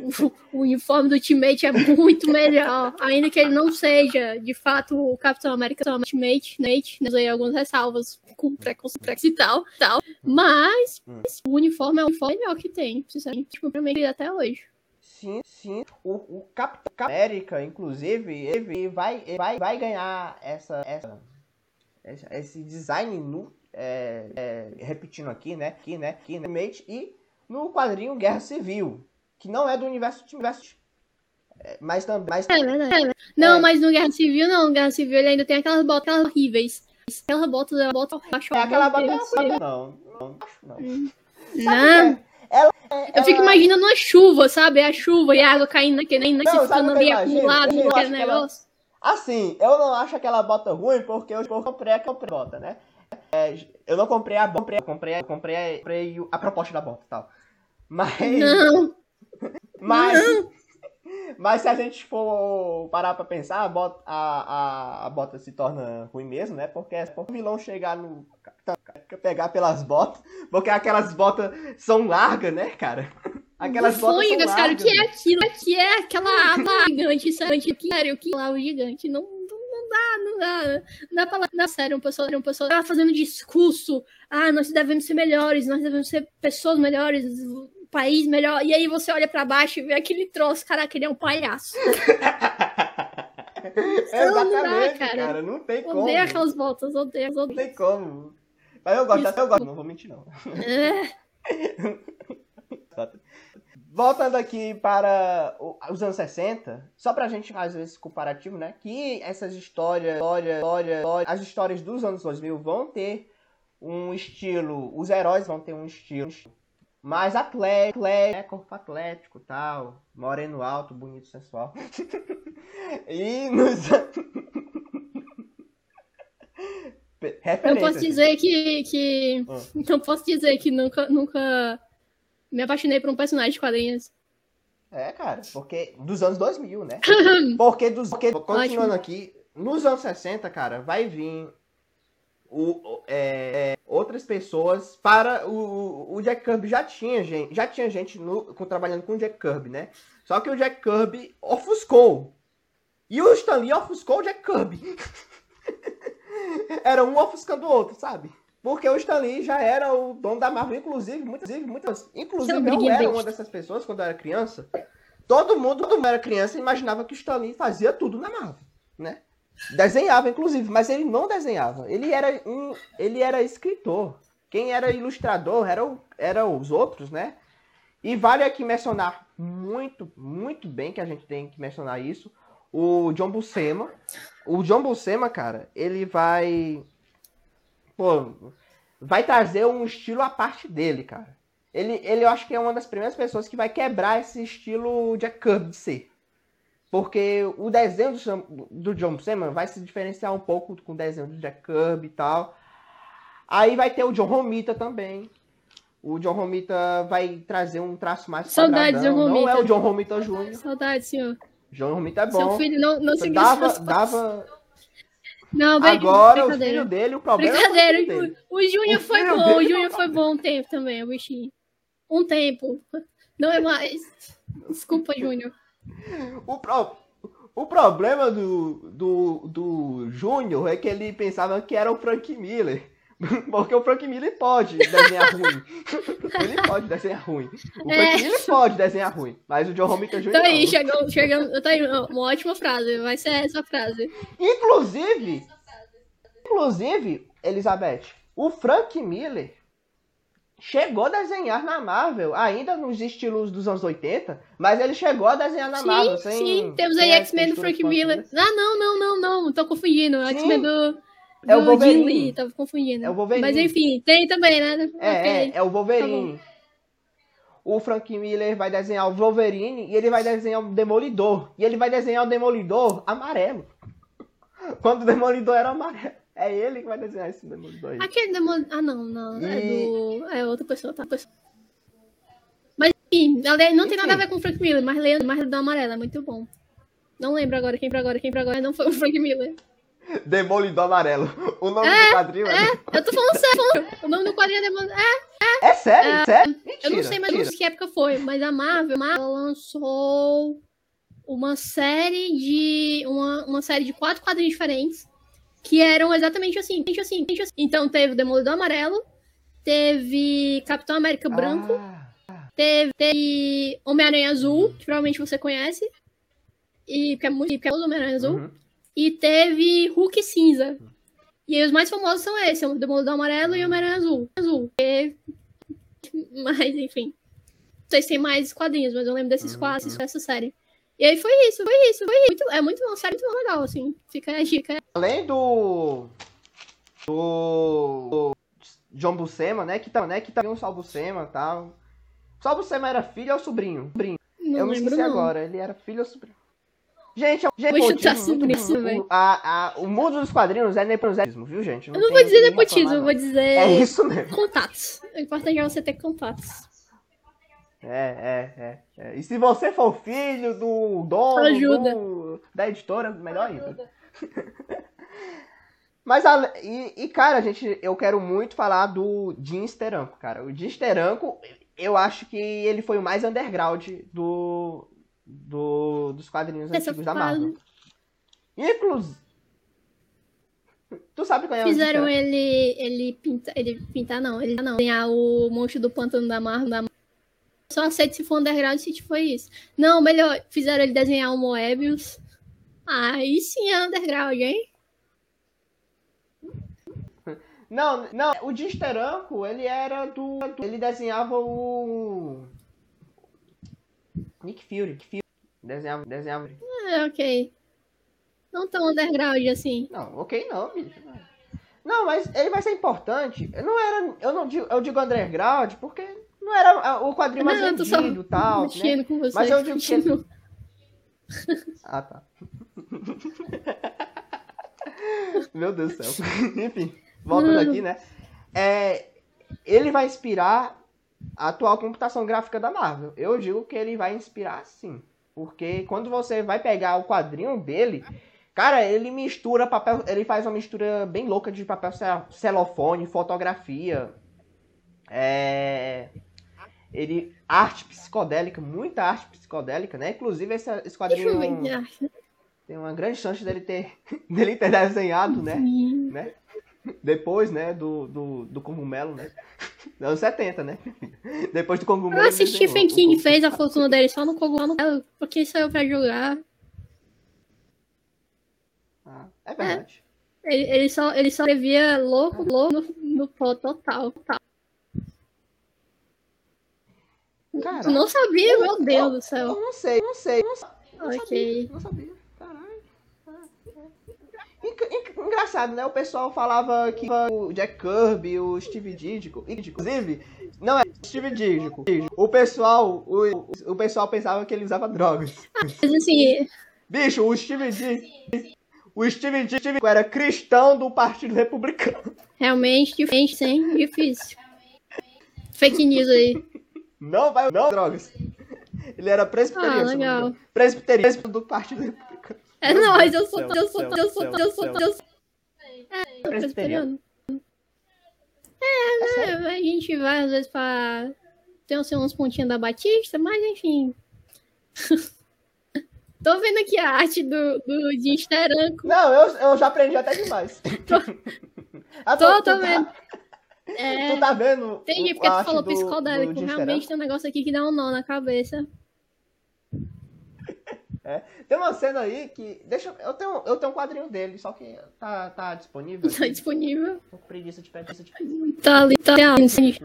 O, o uniforme do Ultimate é muito melhor. Ainda que ele não seja, de fato, o Capitão América Ultimate, Nate, né? aí algumas ressalvas com preconceito e tal, tal. Mas o uniforme é o uniforme melhor que tem, sinceramente, tipo, pra mim até hoje sim, sim. O, o Capitão América, inclusive, ele vai, ele vai, vai ganhar essa, essa, esse design no, é, é, repetindo aqui, né? Aqui, né? Aqui, né? E no quadrinho Guerra Civil, que não é do universo universo é, mas também. Mas, é verdade. É, não, é. mas no Guerra Civil não. No Guerra Civil ele ainda tem aquelas botas horríveis. Aquelas botas, ela bota É aquela bota não, não, não, não. Hum. Não. Ela, ela... Eu fico imaginando uma chuva, sabe? A chuva e a água caindo naquele, naquele não, ficando ali acumulado naquele negócio. Ela... Assim, eu não acho aquela bota ruim porque eu comprei a comprei bota, né? É, eu não comprei a bota, comprei, comprei, comprei a proposta da bota e tal. Mas. Não! Mas. Não. Mas se a gente for parar pra pensar, a bota, a, a, a bota se torna ruim mesmo, né? Porque é o vilão chegar no. pegar pelas botas. Porque aquelas botas são largas, né, cara? Aquelas botas são largas. cara, o que é aquilo? O que é aquela aba gigante, sério? O que é o gigante? Não, não dá, não dá. Não dá pra lá. Não, sério, um pessoal, um pessoal tá fazendo discurso. Ah, nós devemos ser melhores, nós devemos ser pessoas melhores país melhor. E aí você olha para baixo e vê aquele troço, cara, ele é um palhaço. Exatamente, não dá, cara. cara. Não tem como. Odeio aquelas voltas, odeio, odeio. Não tem como. Mas eu gosto, até eu gosto, não vou mentir, não. É. Voltando aqui para os anos 60, só pra gente fazer esse comparativo, né? Que essas histórias, história, história, história, as histórias dos anos 2000 vão ter um estilo, os heróis vão ter um estilo mais atlético, né? corpo atlético tal, moreno alto, bonito, sensual. e nos. Não posso dizer que. que... Ah. Não posso dizer que nunca, nunca me apaixonei por um personagem de quadrinhos. É, cara, porque dos anos 2000, né? Porque dos. Porque, continuando Ótimo. aqui, nos anos 60, cara, vai vir o, é, outras pessoas para o, o Jack Kirby já tinha gente, já tinha gente no, com, trabalhando com o Jack Kirby, né? Só que o Jack Kirby ofuscou. E o Stan Lee ofuscou o Jack Kirby. era um ofuscando o outro, sabe? Porque o Stan Lee já era o dono da Marvel, inclusive, muitas, muitas, inclusive eu era uma dessas pessoas quando eu era criança. Todo mundo, todo mundo era criança imaginava que o Stan Lee fazia tudo na Marvel, né? Desenhava, inclusive, mas ele não desenhava. Ele era, um, ele era escritor. Quem era ilustrador era, era os outros, né? E vale aqui mencionar muito, muito bem que a gente tem que mencionar isso. O John Buscema. O John Buscema, cara, ele vai. Pô, vai trazer um estilo à parte dele, cara. Ele, ele eu acho que é uma das primeiras pessoas que vai quebrar esse estilo Jack Kirby de ser. Porque o desenho do, do John Buscema vai se diferenciar um pouco com o desenho do Jack Kirby e tal. Aí vai ter o John Romita também. o John Romita vai trazer um traço mais Saudades, John Romita. Não é o John Romita Jr. Saudades, senhor. John Romita é bom. Seu filho não, não seguiu dava, dava... Não, Agora o filho dele, o problema Brincadeira, é o, o, o Júnior foi bom, o Júnior foi bom um tempo também, o bichinho. Um tempo. Não é mais. Desculpa, Júnior. O, pro... o problema do, do, do Júnior é que ele pensava que era o Frank Miller. Porque o Frank Miller pode desenhar ruim. ele pode desenhar ruim. O Frank é. Miller pode desenhar ruim. Mas o John Romita Jr. Tá aí, chegou, chegou, tá aí, uma ótima frase. Vai ser essa frase. Inclusive, inclusive, Elizabeth, o Frank Miller chegou a desenhar na Marvel, ainda nos estilos dos anos 80, mas ele chegou a desenhar na sim, Marvel. Sem, sim, temos aí X-Men do Frank Miller. Ah, não, não, não, não, tô confundindo. X-Men do é o Wolverine. Lee, tava confundindo. É o Wolverine. Mas enfim, tem também, né? É, okay. é, é o Wolverine. Tá o Frank Miller vai desenhar o Wolverine e ele vai desenhar o Demolidor. E ele vai desenhar o Demolidor amarelo. Quando o Demolidor era amarelo. É ele que vai desenhar esse Demolidor aí. Aquele Demolidor. Ah, não, não. É e... É do. É outra pessoa, tá? Mas enfim, não tem enfim. nada a ver com o Frank Miller, mas Leandro, mas do amarelo é muito bom. Não lembro agora quem pra agora, quem pra agora não foi o Frank Miller. Demolidor Amarelo. O nome é, do quadrinho é. é eu tô falando sério. O nome do quadrinho é Demolidor. É, é. É sério? É, sério? Mentira, eu não sei mais mentira. que época foi, mas a Marvel, Marvel lançou uma série de. Uma, uma série de quatro quadrinhos diferentes. Que eram exatamente assim, assim, assim. Então teve o Demolidor Amarelo, teve Capitão América Branco, ah. teve, teve Homem-Aranha Azul, que provavelmente você conhece. E porque é muito porque é o Homem-Aranha Azul. Uhum. E teve Hulk cinza. E aí os mais famosos são esses, o Demolidor Amarelo e Homem-Aranha Azul. Azul. E... Mas, enfim. Não sei se tem mais quadrinhos, mas eu lembro desses quadros, dessa série. E aí foi isso, foi isso, foi isso. É muito bom, série muito legal, assim. Fica a dica. Além do. Do. John Buscema, né? Que tá, né? Que tá um Sal Buscema e tal. Sal Buscema era filho ou sobrinho? sobrinho. Não eu me esqueci não. agora. Ele era filho ou sobrinho? Gente, gente nepotismo, isso, o, a, a, o mundo dos quadrinhos é nepotismo, viu, gente? Não eu não vou dizer nepotismo, eu vou dizer é isso mesmo. contatos. O importante é você ter contatos. É, é, é, é. E se você for filho do dono do, da editora, melhor ainda. Mas, a, e, e, cara, gente, eu quero muito falar do Jim Steranko, cara. O Jim Steranko, eu acho que ele foi o mais underground do, do, dos quadrinhos Essa antigos da Marvel. Inclusive. Tu sabe qual é Fizeram ele, ele pintar, ele pintar não, ele não, desenhar o monstro do pântano da Marvel, da Só aceito se for underground se foi isso. Não, melhor, fizeram ele desenhar o Moebius. Aí sim é underground, hein? Não, não, o Disteranco, ele era do. Ele desenhava o. Nick Fury. Nick Fury. Desenhava, desenhava. É, ok. Não tão underground assim. Não, ok não, bicho. Não, mas ele vai ser importante. Não era. Eu não digo, eu digo underground porque não era o quadrinho mais não, vendido e tal. Né? com você. Mas eu digo que. Ah, tá. Meu Deus do céu. Enfim, voltando aqui, né? É, ele vai inspirar a atual computação gráfica da Marvel. Eu digo que ele vai inspirar sim. Porque quando você vai pegar o quadrinho dele, cara, ele mistura papel. Ele faz uma mistura bem louca de papel celofone, fotografia. É. Ele. Arte psicodélica, muita arte psicodélica, né? Inclusive esse, esse quadrinho. Tem uma grande chance dele ter, dele ter desenhado, né? né? Depois, né, do, do, do Cogumelo, né? Anos 70, né? Depois do Cogumelo. Eu assisti Stephen King fez a fortuna dele só no Cogumelo, porque saiu pra jogar. Ah, é verdade. É. Ele, ele, só, ele só escrevia louco, louco no, no pó total, total. Não sabia, eu, meu Deus eu, do céu. Eu não sei, não sei. Não, não ok. Sabia, não sabia. Engraçado, né? O pessoal falava que o Jack Kirby, o Steve Ditko, inclusive, não é Steve Ditko. O pessoal, o, o pessoal pensava que ele usava drogas. Mas assim, bicho, o Steve Ditko, o Steve Ditko era cristão do Partido Republicano. Realmente difícil, hein? Difícil. Fake news aí. Não vai, não, drogas. Ele era presbiteriano. Ah, legal. Presbiteriano do Partido Republicano. É nóis, eu sou, eu sou, eu sou, eu sou, eu sou. É, presbiteriano. É, né? A gente vai às vezes pra. Tem assim, uns pontinhos da Batista, mas enfim. Tô vendo aqui a arte do, do de Instaranco. Não, eu, eu já aprendi até demais. Tô, ah, tô, tô vendo. Tá... É... Tu tá vendo? Entendi, porque tu falou do, psicodélico. Realmente tem um negócio aqui que dá um nó na cabeça. É. Tem uma cena aí que. Deixa, eu, tenho, eu tenho um quadrinho dele, só que tá, tá disponível. Tá disponível. Tô com preguiça de preguiça de Tá ali, tá ali.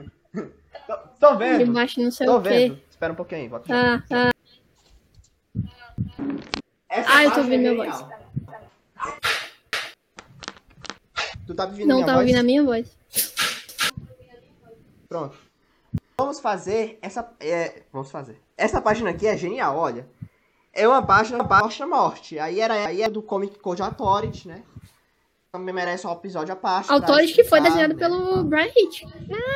tô, tô vendo. Embaixo, não sei tô o quê. vendo. Espera um pouquinho aí, volta Tá, tá. Essa Ah, eu tô página ouvindo é minha genial. Tu tá ouvindo Não minha tá voz? ouvindo a minha voz. Pronto. Vamos fazer essa. É, vamos fazer. Essa página aqui é genial, olha. É uma página baixa morte. Aí era aí é do Comic Code Authority, né? Também merece um episódio à parte. Autores que foi desenhado né? pelo Brian Hitch. Ah!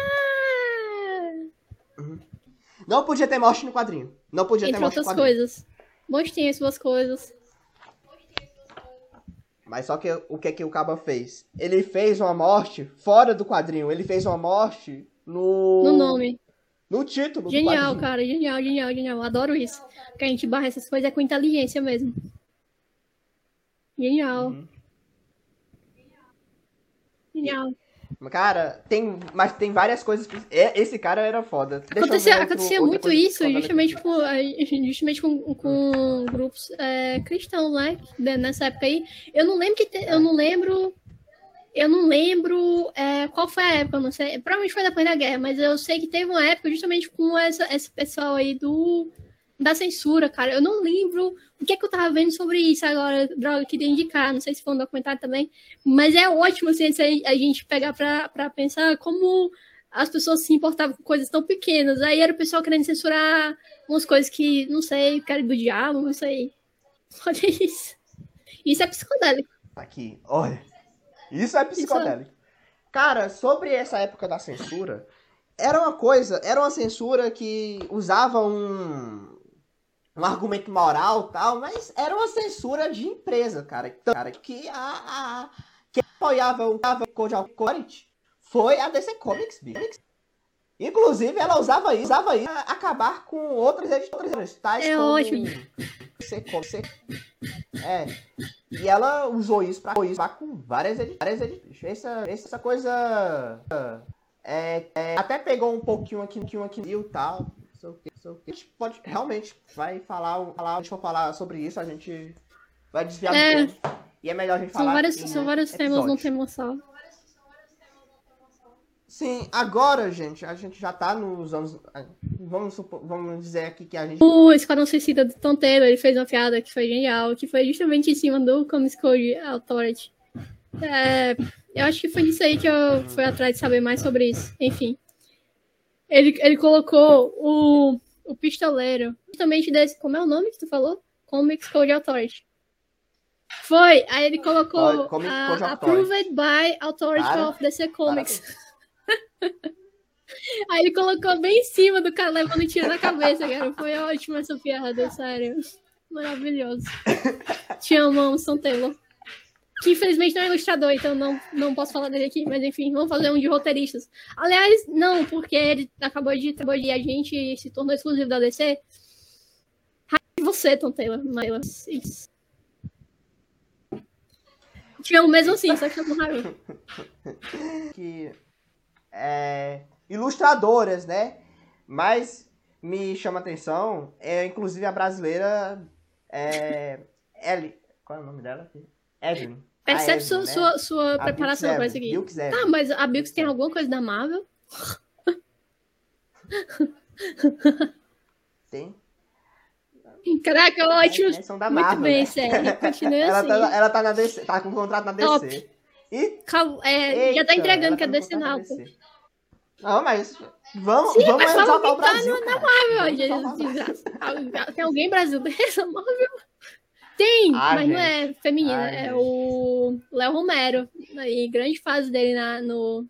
Não podia ter morte no quadrinho. Não podia ter Entre morte no outras quadrinho. coisas. Mostrem as suas coisas. Mas só que o que que o Caba fez? Ele fez uma morte fora do quadrinho. Ele fez uma morte no. No nome. No título Genial, cara. Genial, genial, genial. Adoro isso. Porque a gente barra essas coisas é com inteligência mesmo. Genial. Uhum. Genial. Cara, tem, mas tem várias coisas. que- é, Esse cara era foda. Acontecia, outro- acontecia outra muito isso, justamente com, justamente com, com grupos é, cristãos, né? Nessa época aí. Eu não lembro que te- eu não lembro. Eu não lembro é, qual foi a época, não sei. Provavelmente foi depois da guerra, mas eu sei que teve uma época justamente com essa, esse pessoal aí do da censura, cara. Eu não lembro o que é que eu tava vendo sobre isso agora, droga, eu queria indicar, não sei se foi um documentário também, mas é ótimo assim, a gente pegar pra, pra pensar como as pessoas se importavam com coisas tão pequenas. Aí era o pessoal querendo censurar umas coisas que, não sei, cara do diabo, não sei. Olha isso. Isso é psicodélico. Aqui, olha. Isso é psicodélico. Cara, sobre essa época da censura, era uma coisa, era uma censura que usava um, um argumento moral tal, mas era uma censura de empresa, cara. Então, cara que a, a que apoiava o Code Authority foi a DC Comics, bicho. Inclusive, ela usava isso, usava isso pra acabar com outras editoras, tais É como ótimo. Comics. É. E ela usou isso pra, pra com várias editoras. Essa, essa coisa. É, é, até pegou um pouquinho aqui, um pouquinho aqui e tal. não não. A gente pode realmente vai falar, falar, a gente for falar sobre isso, a gente vai desviar É. do tema. E é melhor a gente São falar. vários, são um vários temas num episódio. tema só. Sim, agora, gente, a gente já tá nos anos. Vamos, supor- vamos dizer aqui que a gente. O Esquadrão Suicida do Taylor, ele fez uma piada que foi genial, que foi justamente em cima do Comics Code Authority. É, eu acho que foi disso aí que eu fui atrás de saber mais sobre isso. Enfim. Ele, ele colocou o, o pistoleiro, justamente desse. Como é o nome que tu falou? Comics Code Authority. Foi, aí ele colocou Comics a- Code Authority. Approved by Authority Para. of DC Comics. Aí ele colocou bem em cima do cara levando tiro na cabeça, cara. Foi ótimo essa piada, sério. Maravilhoso. Te amo, Taylor. Que infelizmente não é ilustrador, então não, não posso falar dele aqui, mas enfim, vamos fazer um de roteiristas. Aliás, não, porque ele acabou de trabalhar e a gente se tornou exclusivo da DC. Você, Tom Taylor, mas isso. Te amo mesmo assim, só que eu raiva. que é, ilustradoras, né? Mas me chama atenção, é inclusive a brasileira é, Ellie, qual é o nome dela? Evelyn. Percebe Evelyn, sua, né? sua, sua A preparação pra isso aqui. Bilks Tá, mas a Bilks tem alguma coisa da Marvel? Tem. Caraca, ótimo. né? São da Muito Marvel, bem, né? sério. Ela, assim. tá, ela tá na DC, tá com contrato na Top. DC. E Cal- é, já tá Eita, entregando que é contrato na não. DC. Não, mas vamos, Sim, vamos mas exaltar o Brasil. cara. Marvel, desgraça. Tem alguém brasileiro Marvel? Tem, Ah, mas não é feminina. Ah, é gente. o Léo Romero. E grande fase dele na, no.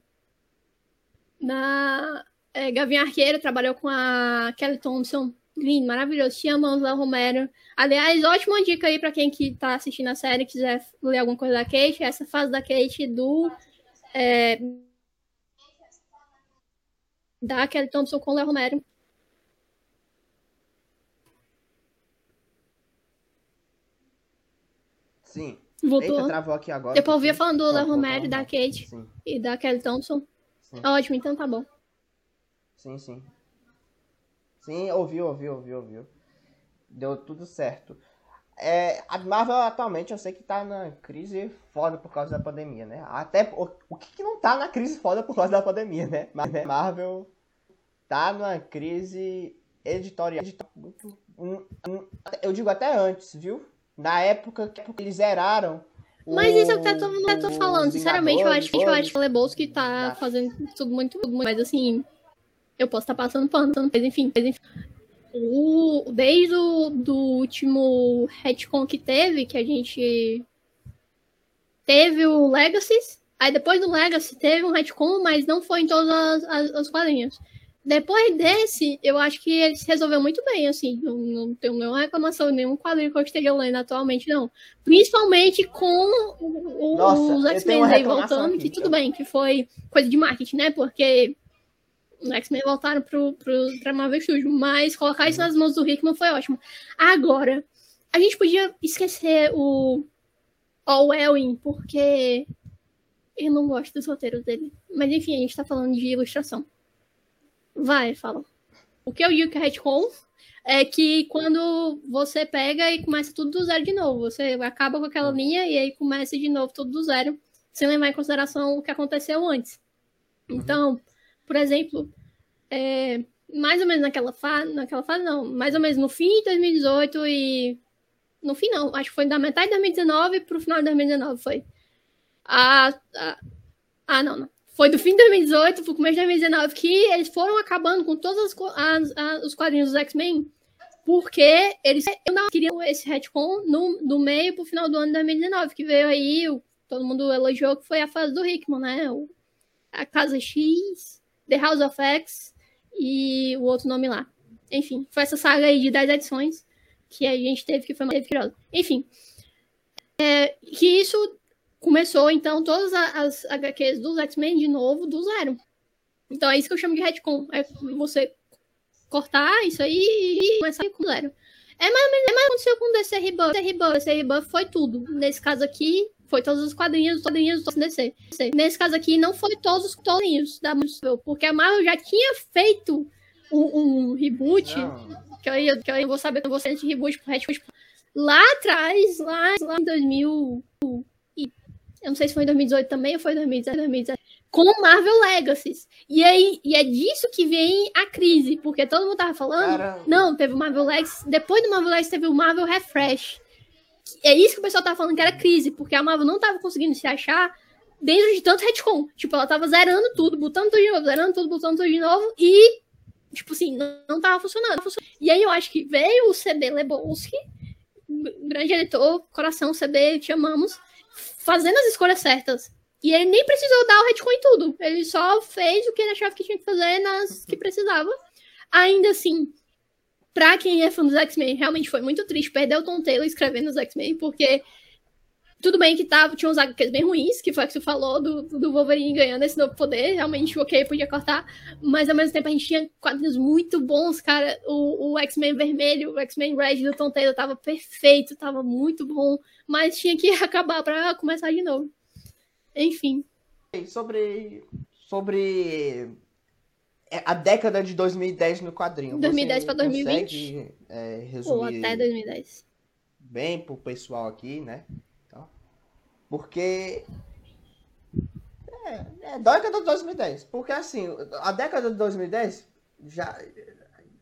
Na. É, Gavinha Arqueiro trabalhou com a Kelly Thompson. Lindo, maravilhoso. Te amamos, Léo Romero. Aliás, ótima dica aí para quem que tá assistindo a série quiser ler alguma coisa da Kate. Essa fase da Kate do. É, da Kelly Thompson com o Léo Romero. Sim. Voltou. Eita, travou aqui agora. Depois eu ouvia falando do Léo Romero, da Kate sim. e da Kelly Thompson. Sim. Ótimo, então tá bom. Sim, sim. Sim, ouviu, ouviu, ouviu, ouviu. Deu tudo certo. É, a Marvel atualmente eu sei que tá na crise foda por causa da pandemia, né? Até o, o que, que não tá na crise foda por causa da pandemia, né? Mas né, Marvel tá numa crise editorial muito. Um, um, eu digo até antes, viu? Na época que eles zeraram. Mas isso é o que eu tô, falando. Sinceramente, eu acho que eu acho que o Lebowski tá fazendo tudo muito, tudo muito. Mas assim, eu posso estar tá passando pano, mas enfim, mas enfim. O, desde o do último retcon que teve, que a gente teve o Legacy, aí depois do Legacy teve um retcon, mas não foi em todas as, as, as quadrinhas. Depois desse, eu acho que ele se resolveu muito bem, assim. Não, não tenho nenhuma reclamação, nenhum quadrinho que eu esteja lendo atualmente, não. Principalmente com o, Nossa, os X-Men aí voltando, aqui, que tudo bem, que foi coisa de marketing, né? Porque os X-Men voltaram pro, pro, pra Marvel Studios, mas colocar isso nas mãos do Hickman foi ótimo. Agora, a gente podia esquecer o Orwellin, porque eu não gosto dos roteiros dele. Mas enfim, a gente tá falando de ilustração. Vai, fala. O que eu digo que é retcon é que quando você pega e começa tudo do zero de novo, você acaba com aquela linha e aí começa de novo tudo do zero, sem levar em consideração o que aconteceu antes. Uhum. Então, por exemplo, é, mais ou menos naquela fase, naquela fase não, mais ou menos no fim de 2018 e no fim não, acho que foi da metade de 2019 pro final de 2019 foi. A, a, ah, não, não. Foi do fim de 2018 pro começo de 2019 que eles foram acabando com todos os quadrinhos dos X-Men, porque eles não queriam esse retcon no, do meio pro final do ano de 2019, que veio aí, o, todo mundo elogiou que foi a fase do Hickman, né? O, a Casa X, The House of X e o outro nome lá. Enfim, foi essa saga aí de 10 edições que a gente teve, que foi uma. Enfim, é, que isso começou, então, todas as HQs dos X-Men de novo, do zero. Então é isso que eu chamo de retcon. É você cortar isso aí e começar com zero. É mais ou menos é mais aconteceu com o DC Rebuff. DC Rebuff, DC Rebuff foi tudo. Nesse caso aqui, foi todos os quadrinhos, os quadrinhos do DC. Nesse caso aqui, não foi todos os quadrinhos da Marvel, porque a Marvel já tinha feito um, um reboot, que eu, que eu vou saber que você de reboot pro reboot lá atrás, lá, lá em 2000 eu não sei se foi em 2018 também ou foi em 2017, 2017 com Marvel Legacies. E aí, e é disso que vem a crise, porque todo mundo tava falando, Caramba. não, teve o Marvel Legacy, depois do Marvel Legacy teve o Marvel Refresh. É isso que o pessoal tava falando que era crise, porque a Marvel não tava conseguindo se achar dentro de tanto retcon. Tipo, ela tava zerando tudo, botando tudo de novo, zerando tudo, botando tudo de novo e tipo assim, não, não tava funcionando. E aí eu acho que veio o CB Lebowski, grande editor, coração CB, te amamos fazendo as escolhas certas. E ele nem precisou dar o retcon em tudo. Ele só fez o que ele achava que tinha que fazer nas que precisava. Ainda assim, pra quem é fã dos X-Men, realmente foi muito triste perder o Tom Taylor escrevendo os X-Men, porque tudo bem que tava, tinha uns HQs bem ruins, que foi o que você falou, do, do Wolverine ganhando esse novo poder. Realmente, ok, podia cortar. Mas ao mesmo tempo a gente tinha quadrinhos muito bons, cara. O, o X-Men vermelho, o X-Men Red do Tom Taylor tava perfeito, tava muito bom. Mas tinha que acabar pra começar de novo. Enfim. Sobre. Sobre. É, a década de 2010 no quadrinho. 2010 para 2020. Consegue, é, resumir Ou até 2010. Bem pro pessoal aqui, né? Porque. É, é década de 2010. Porque assim, a década de 2010 já.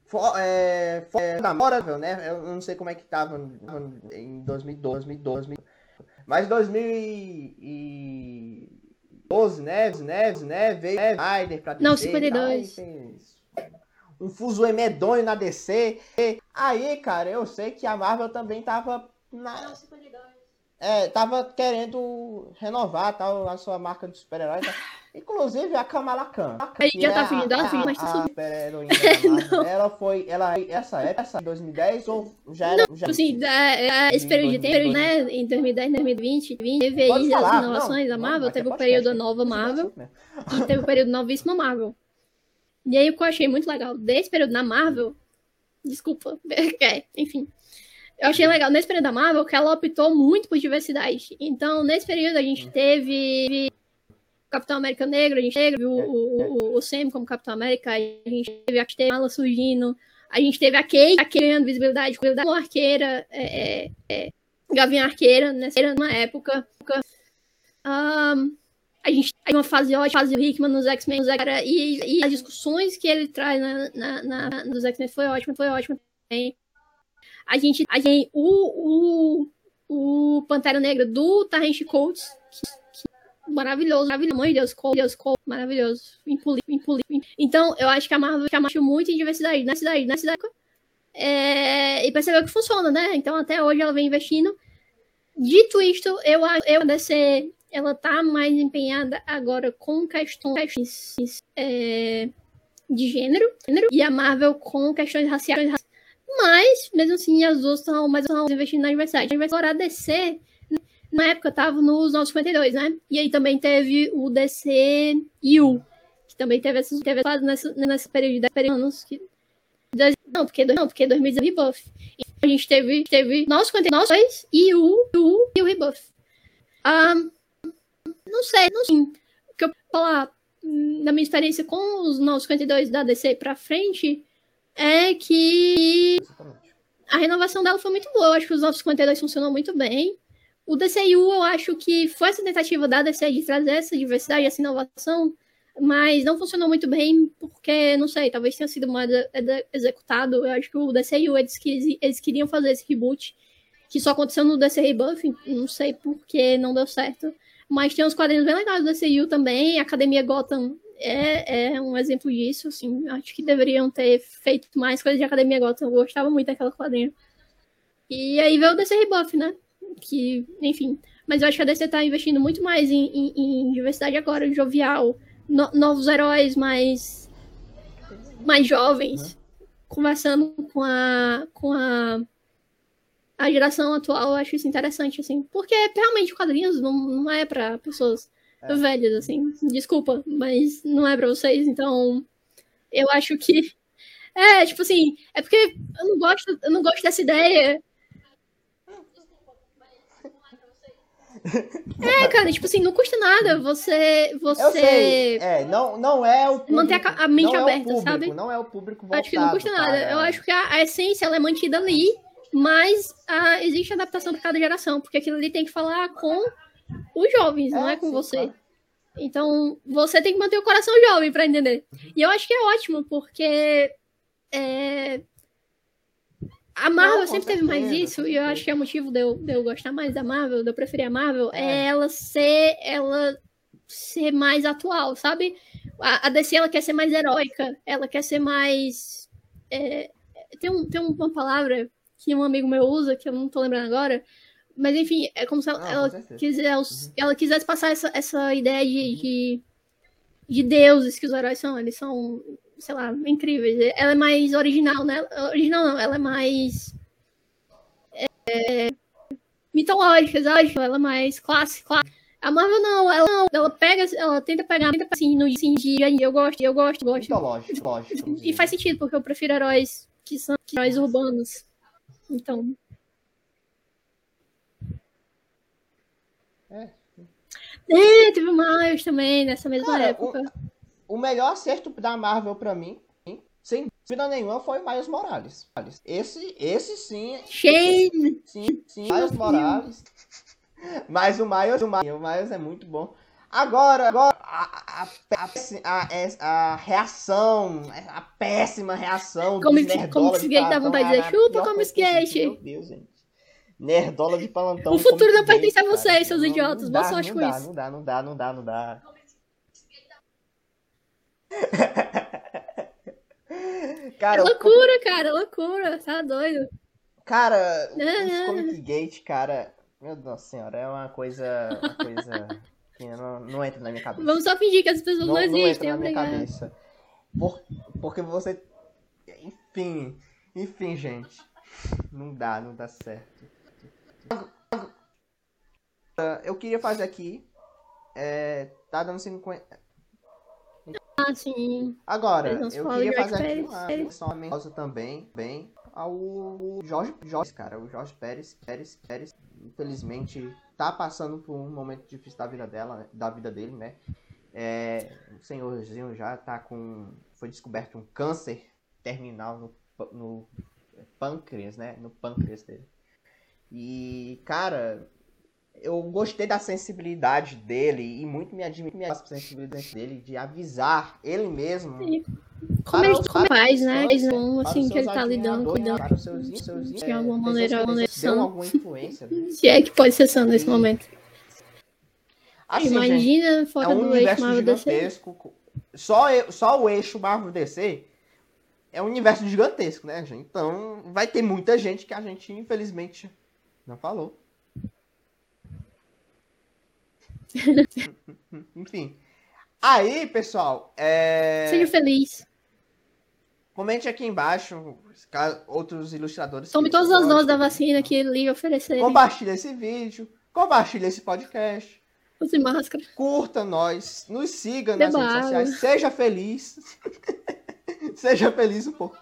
For, é, for, é namorável, né? Eu não sei como é que tava em 2012, 2012, mas 2012, né? Neves, né? Veio Snyder pra DC. Não, 52. um fuso medonho na DC. Aí, cara, eu sei que a Marvel também tava na. Não, 52 é, tava querendo renovar tal, a sua marca de super-herói. Tá? Inclusive a Kamala Khan. A gente já tá fingindo, ela finge, mas tá subindo. Ela foi, ela, essa época, essa 2010 ou já era? Não, já... Assim, esse período de tempo, né, em 2010, 2020, teve aí as inovações da Marvel, teve o período nova Marvel e teve o período novíssima Marvel. E aí o que eu achei muito legal desse período na Marvel, desculpa, é, enfim, eu achei legal nesse período da Marvel que ela optou muito por diversidade. Então, nesse período a gente teve Capitão América Negro, a gente teve o, o, o, Sam como Capitão América, a gente teve a Mala surgindo, a gente teve a Kate, a Kate ganhando visibilidade, como arqueira, é, é, é, Gavinha Arqueira, nessa numa época. Um, a gente tem uma fase ótima, fase Hickman nos X-Men, e, e as discussões que ele traz na, na, na nos X-Men foi ótima, foi ótima também. A gente, a gente o, o, o Pantera Negra do Tarrant Coates, que, que, maravilhoso, maravilhoso, mãe de Deus, Cole, Deus, Cole, maravilhoso, impuli, impuli. Então, eu acho que a Marvel que a Marvel muito em diversidade na cidade, na cidade. É, e percebeu que funciona, né? Então, até hoje ela vem investindo. Dito isto, eu acho que a DC ela tá mais empenhada agora com questões é, de gênero, gênero, e a Marvel com questões raciais. Mas, mesmo assim, as duas estão mais investindo na diversidade. Agora, a DC, na época, tava nos 952, né? E aí também teve o DC U, que também teve essas teve nessa, nesse período de 10 anos. Que, não, porque, não, porque 2019 Rebuff. A gente teve, teve 952 e o, o e o Rebuff. Um, não sei, não sei. O que eu falar da minha experiência com os 952 da DC pra frente é que a renovação dela foi muito boa. Eu acho que os 952 funcionou muito bem. O DCU, eu acho que foi essa tentativa da DC de trazer essa diversidade, essa inovação, mas não funcionou muito bem, porque, não sei, talvez tenha sido mal executado. Eu acho que o DCU, eles, eles queriam fazer esse reboot, que só aconteceu no DC Rebuff, não sei por que não deu certo. Mas tem uns quadrinhos bem legais do DCU também, Academia Gotham é, é um exemplo disso, assim. Acho que deveriam ter feito mais coisas de Academia Gotham. Eu gostava muito daquela quadrinha. E aí veio o DC Rebuff, né? Que, enfim. Mas eu acho que a DC tá investindo muito mais em, em, em diversidade agora, jovial. No, novos heróis mais. mais jovens. Conversando com a. com a. a geração atual, eu acho isso interessante, assim. Porque realmente quadrinhos não, não é para pessoas é. velhas, assim. Desculpa, mas não é pra vocês, então eu acho que. É, tipo assim, é porque eu não gosto, eu não gosto dessa ideia. É, cara, tipo assim, não custa nada você. você... É, não, não é o público, Manter a, a mente é aberta, público, sabe? Não é o público voltado. Acho que não custa nada. Eu acho que a, a, essência ela é mantida ali, mas a, existe adaptação para cada geração, porque aquilo ali tem que falar com os jovens, é, não é com sim, você. Claro. Então, você tem que manter o coração jovem para entender. Uhum. E eu acho que é ótimo, porque é... a Marvel não, sempre certeza, teve mais isso, e eu acho que é o motivo de eu, de eu gostar mais da Marvel, de eu preferir a Marvel, é, é ela ser ela ser mais atual, sabe? A, a DC ela quer ser mais heróica, ela quer ser mais. É... tem, um, tem uma palavra que um amigo meu usa, que eu não tô lembrando agora, mas enfim, é como se ela, ah, ela, quisesse, uhum. ela quisesse passar essa, essa ideia de, de, de, deuses que os heróis são. Eles são, sei lá, incríveis. Ela é mais original, né? Original não, ela é mais. É, mitológica, ela é mais clássica. A Marvel não, ela não, ela pega, ela tenta pegar tenta, assim, no assim, dia eu gosto, eu gosto, gosto. Mitológico, lógico. E faz sentido, porque eu prefiro heróis que são heróis urbanos. Então, É. É, teve o Miles também, nessa mesma Cara, época. O, o, melhor acerto da Marvel pra mim, sem dúvida nenhuma, foi o Miles Morales. Esse, esse sim. Shane! Sim, sim, Miles Morales. Mas o Miles, o Miles, o Miles é muito bom. Agora, agora a, a, a, a, reação, a péssima reação como, como que dá vontade de dizer, chupa como skate. Meu Deus, gente. Nerdola de plantão. O futuro não pertence a vocês, seus idiotas. Boa sorte com dá, isso. Não dá, não dá, não dá, não dá. cara, é loucura, cara, é loucura. Tá doido. Cara, o Comic Gate, cara. Meu Deus senhora, é uma coisa. Uma coisa não, não entra na minha cabeça. Vamos só fingir que as pessoas não, não existem, não entra na minha cabeça. Por, porque você. Enfim. Enfim, gente. Não dá, não dá certo. Eu queria fazer aqui. É, tá dando 50. Ah, sim. Agora, eu queria fazer aqui uma menção também, bem, ao Jorge, Jorge, cara, o Jorge Pérez, Pérez, Pérez, infelizmente tá passando por um momento difícil da vida dela, da vida dele, né? É, o senhorzinho já tá com, foi descoberto um câncer terminal no, no pâncreas, né? No pâncreas dele. E, cara, eu gostei da sensibilidade dele e muito me admira a sensibilidade dele de avisar ele mesmo. Como ele como faz, né? assim, que ele tá lidando, cuidando. Para os seus, seus, de alguma maneira, alguma influência. Né? Se é que pode ser sã nesse momento. Assim, Imagina gente, fora é um do eixo Marvel DC. Só, só o eixo Marvel DC é um universo gigantesco, né, gente? Então vai ter muita gente que a gente, infelizmente, não falou. Enfim. Aí, pessoal, é... Seja feliz. Comente aqui embaixo outros ilustradores. Tome todas as doses da vacina que ele oferecer. Compartilhe esse vídeo. Compartilhe esse podcast. Use máscara. Curta nós. Nos siga nas redes sociais. Seja feliz. Seja feliz um pouco.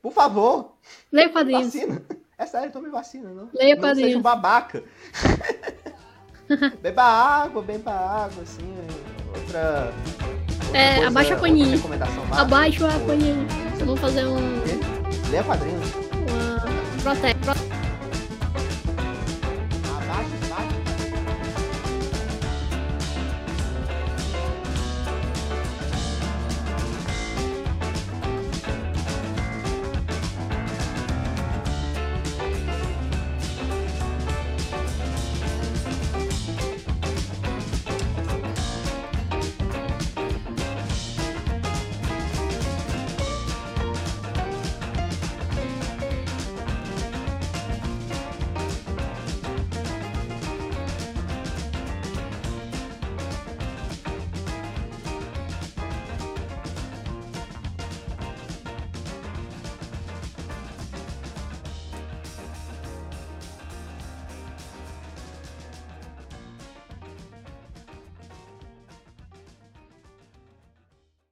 Por favor. Leia quadrinhos. Vacina. É sério, tome vacina, não. Leia não seja um babaca. beba água, beba água, assim. Outra. outra é, coisa, abaixa a paninha. Abaixa a paninha. Vamos fazer um. Leia quadrinhos. Uma. Protege.